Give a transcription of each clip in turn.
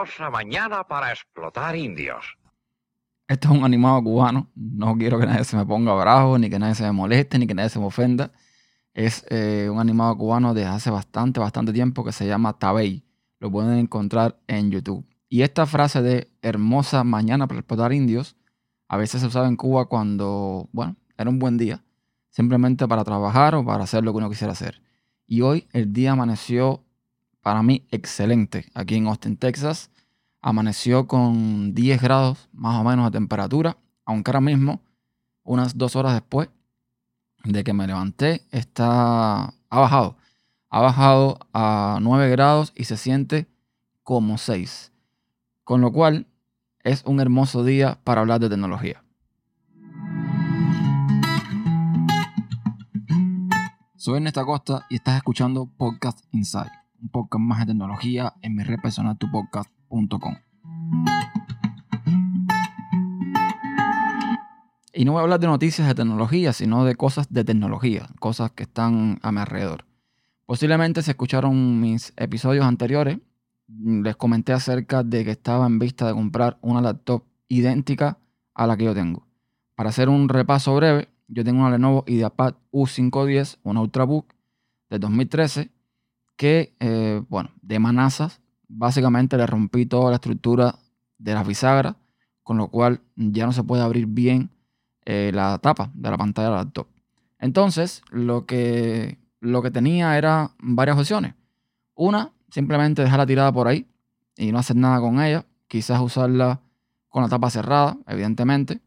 hermosa mañana para explotar indios. Este es un animado cubano. No quiero que nadie se me ponga bravo, ni que nadie se me moleste, ni que nadie se me ofenda. Es eh, un animado cubano de hace bastante, bastante tiempo que se llama Tabey. Lo pueden encontrar en YouTube. Y esta frase de hermosa mañana para explotar indios, a veces se usaba en Cuba cuando, bueno, era un buen día, simplemente para trabajar o para hacer lo que uno quisiera hacer. Y hoy el día amaneció para mí excelente aquí en Austin, Texas. Amaneció con 10 grados más o menos de temperatura, aunque ahora mismo, unas dos horas después de que me levanté, está, ha bajado. Ha bajado a 9 grados y se siente como 6. Con lo cual es un hermoso día para hablar de tecnología. Soy Ernesto Costa y estás escuchando Podcast Inside un podcast más de tecnología en mi red personal tupodcast.com. Y no voy a hablar de noticias de tecnología, sino de cosas de tecnología, cosas que están a mi alrededor. Posiblemente si escucharon mis episodios anteriores, les comenté acerca de que estaba en vista de comprar una laptop idéntica a la que yo tengo. Para hacer un repaso breve, yo tengo una Lenovo IdeaPad U510, una Ultrabook de 2013 que, eh, bueno, de manazas, básicamente le rompí toda la estructura de las bisagras, con lo cual ya no se puede abrir bien eh, la tapa de la pantalla del laptop. Entonces, lo que, lo que tenía era varias opciones. Una, simplemente dejarla tirada por ahí y no hacer nada con ella. Quizás usarla con la tapa cerrada, evidentemente.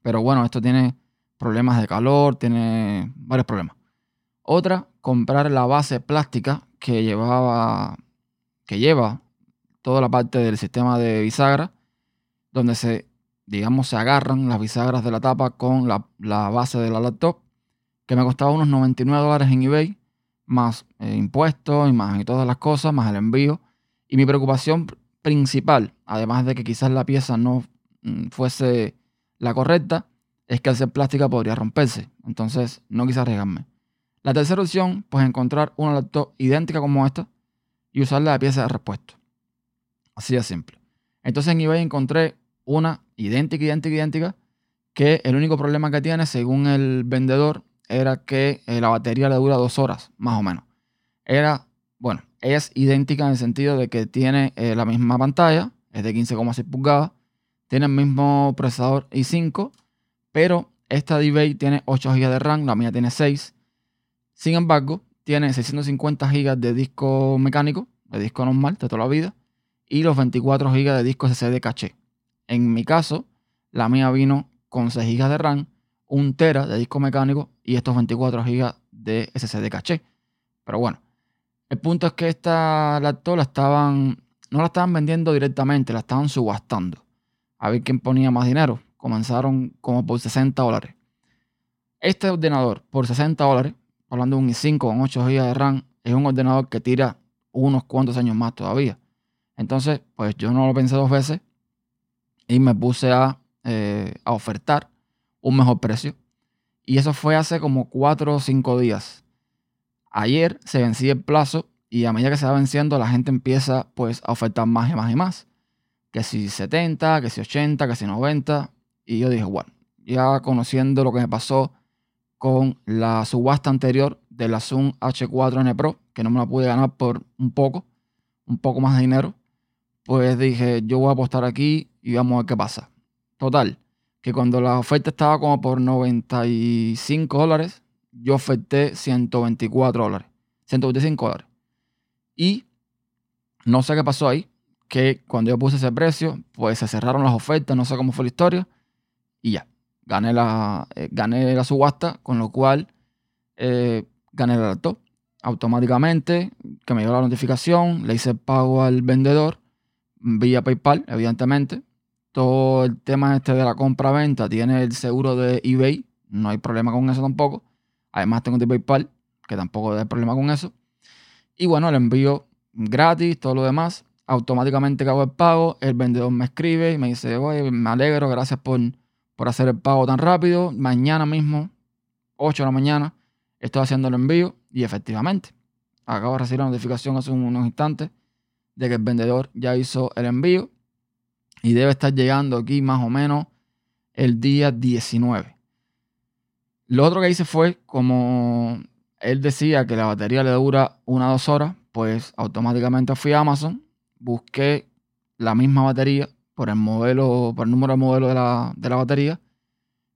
Pero bueno, esto tiene problemas de calor, tiene varios problemas. Otra, comprar la base plástica que llevaba, que lleva toda la parte del sistema de bisagra, donde se, digamos, se agarran las bisagras de la tapa con la, base de la laptop, que me costaba unos 99 dólares en eBay, más eh, impuestos y más y todas las cosas, más el envío. Y mi preocupación principal, además de que quizás la pieza no mm, fuese la correcta, es que al ser plástica podría romperse. Entonces no quise arriesgarme. La tercera opción, pues encontrar una laptop idéntica como esta y usarla de pieza de repuesto. Así de simple. Entonces en eBay encontré una idéntica, idéntica, idéntica, que el único problema que tiene, según el vendedor, era que eh, la batería le dura dos horas, más o menos. Era, bueno, es idéntica en el sentido de que tiene eh, la misma pantalla, es de 15,6 pulgadas, tiene el mismo procesador i5, pero esta eBay tiene 8 GB de RAM, la mía tiene 6 sin embargo, tiene 650 GB de disco mecánico, de disco normal de toda la vida, y los 24 GB de disco SSD caché. En mi caso, la mía vino con 6 GB de RAM, 1 tera de disco mecánico y estos 24 GB de SSD caché. Pero bueno, el punto es que esta laptop la estaban, no la estaban vendiendo directamente, la estaban subastando. A ver quién ponía más dinero. Comenzaron como por 60 dólares. Este ordenador por 60 dólares hablando de un i5 con 8 GB de RAM, es un ordenador que tira unos cuantos años más todavía. Entonces, pues yo no lo pensé dos veces y me puse a, eh, a ofertar un mejor precio. Y eso fue hace como 4 o 5 días. Ayer se vencía el plazo y a medida que se va venciendo la gente empieza pues a ofertar más y más y más. Que si 70, que si 80, que si 90. Y yo dije, bueno, ya conociendo lo que me pasó con la subasta anterior de la Zoom H4N Pro, que no me la pude ganar por un poco, un poco más de dinero, pues dije, yo voy a apostar aquí y vamos a ver qué pasa. Total, que cuando la oferta estaba como por 95 dólares, yo oferté 124 dólares, 125 dólares. Y no sé qué pasó ahí, que cuando yo puse ese precio, pues se cerraron las ofertas, no sé cómo fue la historia, y ya gané la, eh, gané la subasta, con lo cual eh, gané el laptop. Automáticamente, que me dio la notificación, le hice el pago al vendedor vía PayPal, evidentemente. Todo el tema este de la compra-venta tiene el seguro de eBay, no hay problema con eso tampoco. Además tengo de PayPal, que tampoco hay problema con eso. Y bueno, el envío gratis, todo lo demás. Automáticamente hago el pago, el vendedor me escribe y me dice, oye, me alegro, gracias por por hacer el pago tan rápido. Mañana mismo, 8 de la mañana, estoy haciendo el envío y efectivamente, acabo de recibir la notificación hace unos instantes de que el vendedor ya hizo el envío y debe estar llegando aquí más o menos el día 19. Lo otro que hice fue, como él decía que la batería le dura una o dos horas, pues automáticamente fui a Amazon, busqué la misma batería por el modelo, por el número de modelo de la, de la batería,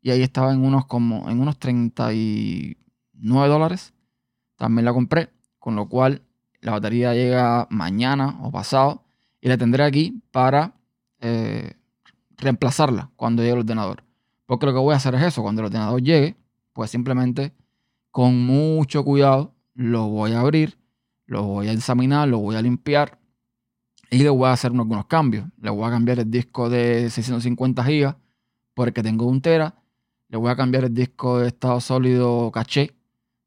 y ahí estaba en unos como en unos 39 dólares. También la compré, con lo cual la batería llega mañana o pasado y la tendré aquí para eh, reemplazarla cuando llegue el ordenador. Porque lo que voy a hacer es eso, cuando el ordenador llegue, pues simplemente con mucho cuidado lo voy a abrir, lo voy a examinar, lo voy a limpiar y le voy a hacer algunos cambios. Le voy a cambiar el disco de 650 GB por el que tengo un tera. Le voy a cambiar el disco de estado sólido caché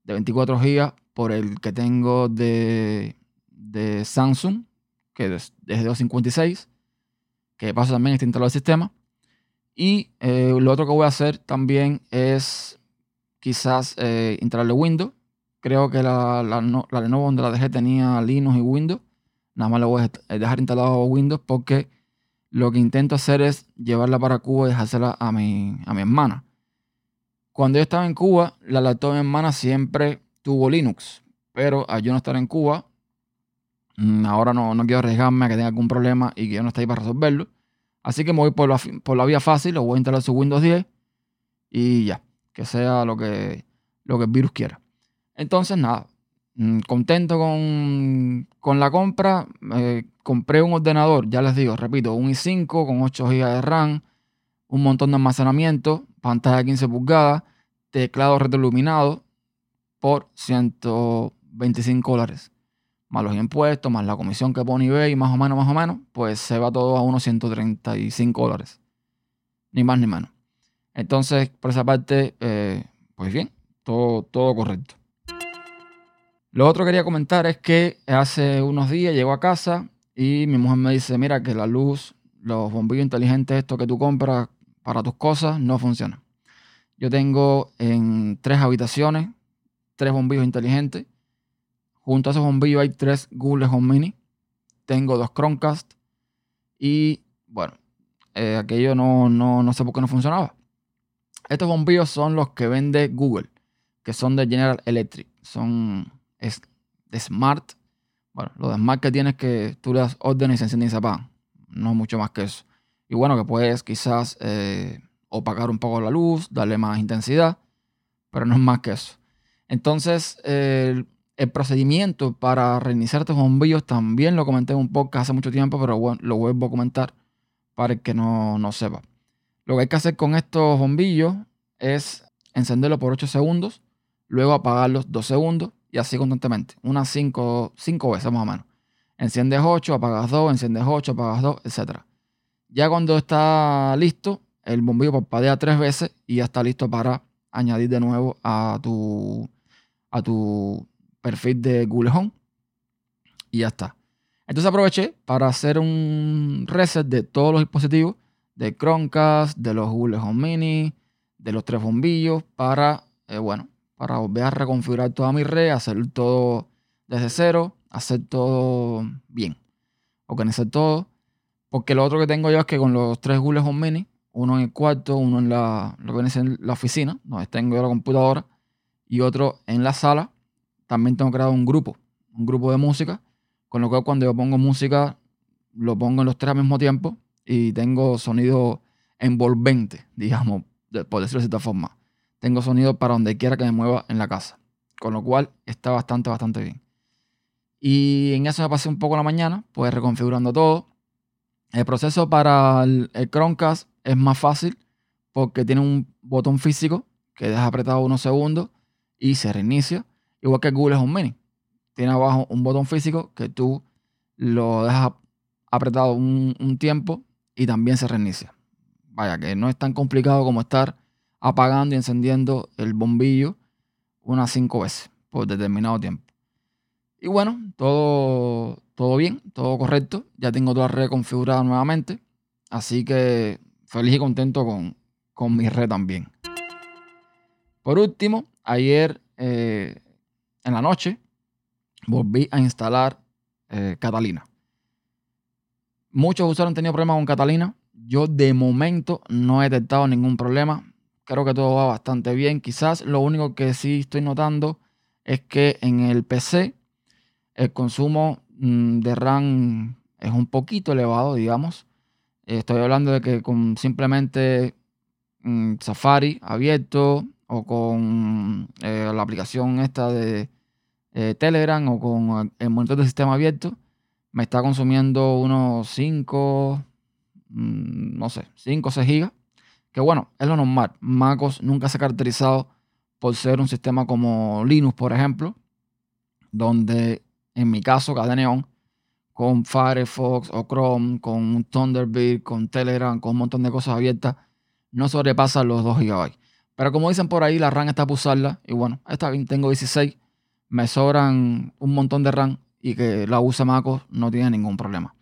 de 24 GB por el que tengo de, de Samsung, que es de 256 que paso también está instalado el sistema. Y eh, lo otro que voy a hacer también es quizás eh, instalarle Windows. Creo que la, la, la, Lenovo donde la dejé tenía Linux y Windows. Nada más le voy a dejar instalado Windows porque lo que intento hacer es llevarla para Cuba y dejársela a mi, a mi hermana. Cuando yo estaba en Cuba, la laptop de mi hermana siempre tuvo Linux. Pero al yo no estar en Cuba, Mm, ahora no, no quiero arriesgarme a que tenga algún problema y que yo no esté ahí para resolverlo. Así que me voy por la, por la vía fácil, lo voy a instalar su Windows 10 y ya, que sea lo que, lo que el virus quiera. Entonces, nada, contento con, con la compra. compré un ordenador, ya les digo, repito, un i5 con 8 GB de RAM, un montón de almacenamiento, pantalla de 15 pulgadas, teclado retroiluminado por 125 dólares más los impuestos, más la comisión que pone eBay, más o menos, más o menos, pues se va todo a unos 135 dólares. Ni más ni menos. Entonces, por esa parte, eh, pues bien, todo, todo correcto. Lo otro que quería comentar es que hace unos días llego a casa y mi mujer me dice, mira que la luz, los bombillos inteligentes, estos que tú compras para tus cosas, no funcionan. Yo tengo en tres habitaciones, tres bombillos inteligentes Junto a esos bombillos hay tres Google Home Mini. Tengo dos Chromecast. Y bueno, eh, aquello no, no, sé por qué no funcionaba. Estos bombillos son los que vende Google, que son de General Electric. Son de Smart. Bueno, lo de Smart que tienes que tú le das órdenes y se apagan. No mucho más que eso. Y bueno, que puedes quizás eh, opacar un poco la luz, darle más intensidad, pero no es más que eso. Entonces, el procedimiento para reiniciar estos bombillos también lo comenté en un podcast hace mucho tiempo, pero bueno, lo vuelvo a comentar para el que no, no sepa. Lo que hay que hacer con estos bombillos es encenderlo por 8 segundos, luego apagarlos 2 segundos y así constantemente, unas 5, veces más o menos. Enciendes 8, apagas 2, enciendes 8, apagas 2, etc. Ya cuando está listo, el bombillo parpadea 3 veces y ya está listo para añadir de nuevo a tu, a tu perfil de Google Home y ya está. Entonces aproveché para hacer un reset de todos los dispositivos, de Chromecast, de los Google Home Mini, de los tres bombillos, para, eh, bueno, para volver a reconfigurar toda mi red, hacer todo desde cero, hacer todo bien, organizar todo. Porque lo otro que tengo yo es que con los tres Google Home Mini, uno en el cuarto, uno en la, lo que en la oficina, donde tengo yo la computadora, y otro en la sala, también tengo creado un grupo, un grupo de música, con lo cual cuando yo pongo música, lo pongo en los tres al mismo tiempo y tengo sonido envolvente, digamos, por decirlo de cierta forma. Tengo sonido para donde quiera que me mueva en la casa, con lo cual está bastante, bastante bien. Y en eso me pasé un poco la mañana, pues reconfigurando todo. El proceso para el, el Chromecast es más fácil porque tiene un botón físico que deja apretado unos segundos y se reinicia. Igual que Google un Mini. Tiene abajo un botón físico que tú lo dejas apretado un, tiempo y también se reinicia. Vaya, que no es tan complicado como estar apagando y encendiendo el bombillo unas cinco veces por determinado tiempo. Y bueno, todo, todo bien, todo correcto. Ya tengo toda la red configurada nuevamente. Así que feliz y contento con, con mi red también. Por último, ayer eh, en la noche volví a instalar eh, Catalina. Muchos usuarios han tenido problemas con Catalina. Yo de momento no he detectado ningún problema. Creo que todo va bastante bien. Quizás lo único que sí estoy notando es que en el PC el consumo mm, de RAM es un poquito elevado, digamos. Estoy hablando de que con simplemente mm, Safari abierto o con eh, la aplicación esta de eh, Telegram o con el monitor de sistema abierto, me está consumiendo unos 5, mm, no sé, 5 o 6 gigas. Que bueno, es lo normal. MacOS nunca se ha caracterizado por ser un sistema como Linux, por ejemplo, donde en mi caso, cada neón, con Firefox o Chrome, con Thunderbird, con Telegram, con un montón de cosas abiertas, no sobrepasa los 2 GB. Pero como dicen por ahí, la RAM está para usarla. Y bueno, esta bien, tengo 16, me sobran un montón de RAM y que la use MacOS no tiene ningún problema.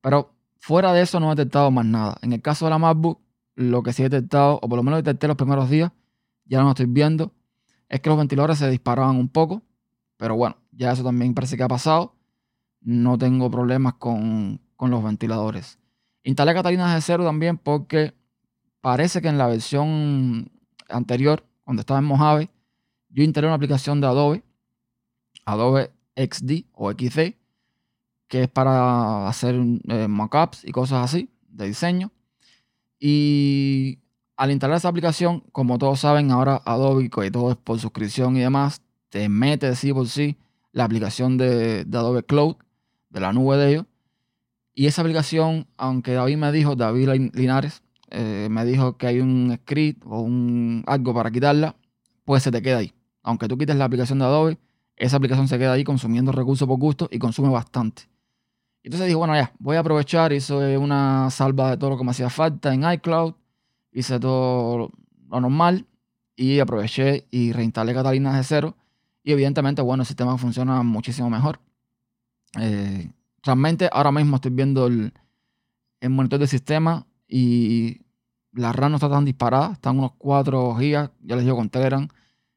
Pero fuera de eso no he detectado más nada. En el caso de la MacBook, lo que sí he detectado, o por lo menos detecté los primeros días, ya no lo estoy viendo, es que los ventiladores se disparaban un poco. Pero bueno, ya eso también parece que ha pasado. No tengo problemas con, los ventiladores. Instalé Catalina de cero también porque parece que en la versión anterior, cuando estaba en Mojave, yo instalé una aplicación de Adobe, Adobe XD o XD, que es para hacer eh, mockups y cosas así de diseño. Y al instalar esa aplicación, como todos saben, ahora Adobe, que todo es por suscripción y demás, te mete sí por sí la aplicación de, Adobe Cloud, de la nube de ellos. Y esa aplicación, aunque David me dijo, David Linares, eh, me dijo que hay un script o un algo para quitarla, pues se te queda ahí. Aunque tú quites la aplicación de Adobe, esa aplicación se queda ahí consumiendo recursos por gusto y consume bastante. Entonces dije, bueno, ya, voy a aprovechar, hice una salva de todo lo que me hacía falta en iCloud, hice todo lo normal y aproveché y reinstalé Catalina de cero y evidentemente, bueno, el sistema funciona muchísimo mejor. Eh, realmente ahora mismo estoy viendo el, monitor del sistema y la RAM no está tan disparada. Están unos 4 GB, ya les digo con Telegram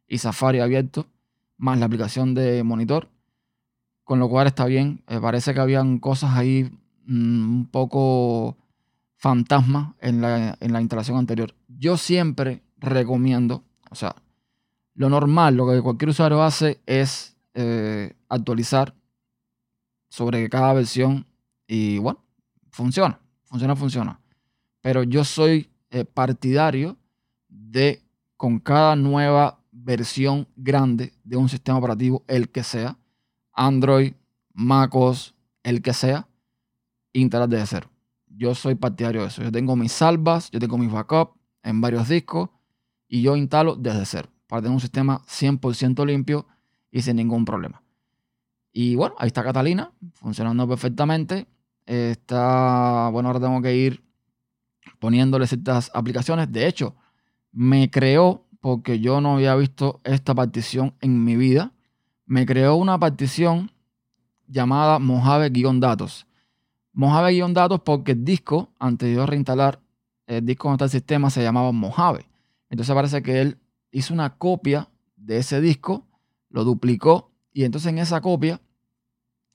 y Safari abierto, más la aplicación de monitor. Con lo cual está bien. Eh, parece que habían cosas ahí mm, un poco fantasma en la, en la instalación anterior. Yo siempre recomiendo, o sea, lo normal, lo que cualquier usuario hace es eh, actualizar sobre cada versión y bueno, funciona, funciona, funciona. Pero yo soy eh, partidario de con cada nueva versión grande de un sistema operativo, el que sea, Android, MacOS, el que sea, instalar desde cero. Yo soy partidario de eso. Yo tengo mis salvas, yo tengo mis backups en varios discos y yo instalo desde cero para tener un sistema 100% limpio y sin ningún problema. Y bueno, ahí está Catalina, funcionando perfectamente. Está, bueno, ahora tengo que ir poniéndole ciertas aplicaciones. De hecho, me creó, porque yo no había visto esta partición en mi vida, me creó una partición llamada Mojave-datos. Mojave-datos porque el disco, antes de yo reinstalar el disco donde está el sistema, se llamaba Mojave. Entonces parece que él hizo una copia de ese disco, lo duplicó y entonces en esa copia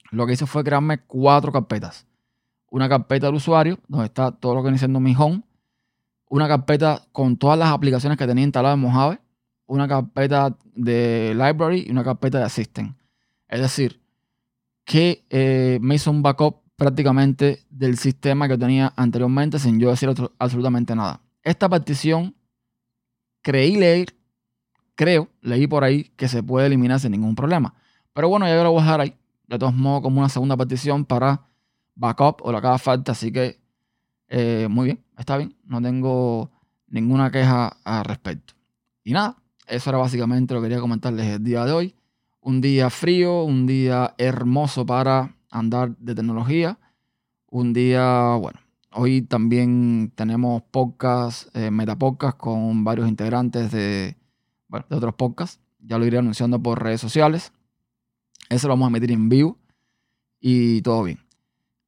lo que hice fue crearme cuatro carpetas. Una carpeta del usuario, donde está todo lo que viene siendo mi home. Una carpeta con todas las aplicaciones que tenía instaladas en Mojave. Una carpeta de library y una carpeta de assistant. Es decir, que eh, me hizo un backup prácticamente del sistema que tenía anteriormente sin yo decir absolutamente nada. Esta partición creí leer creo, leí por ahí que se puede eliminar sin ningún problema. Pero bueno, ya yo lo voy a dejar ahí. De todos modos, como una segunda partición para backup o lo que haga falta. Así que, eh, muy bien, está bien. No tengo ninguna queja al respecto. Y nada, eso era básicamente lo que quería comentarles el día de hoy. Un día frío, un día hermoso para andar de tecnología. Un día, bueno, hoy también tenemos podcast, eh, metapodcast con varios integrantes de de otros podcasts. Ya lo iré anunciando por redes sociales. Eso lo vamos a meter en vivo y todo bien.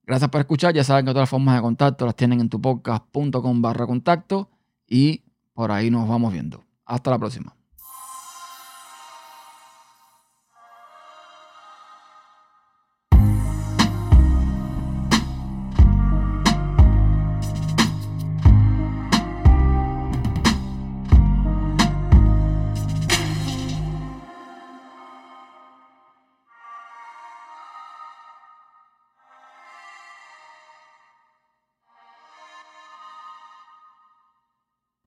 Gracias por escuchar. Ya saben que todas las formas de contacto las tienen en tu podcast.com barra contacto y por ahí nos vamos viendo. Hasta la próxima.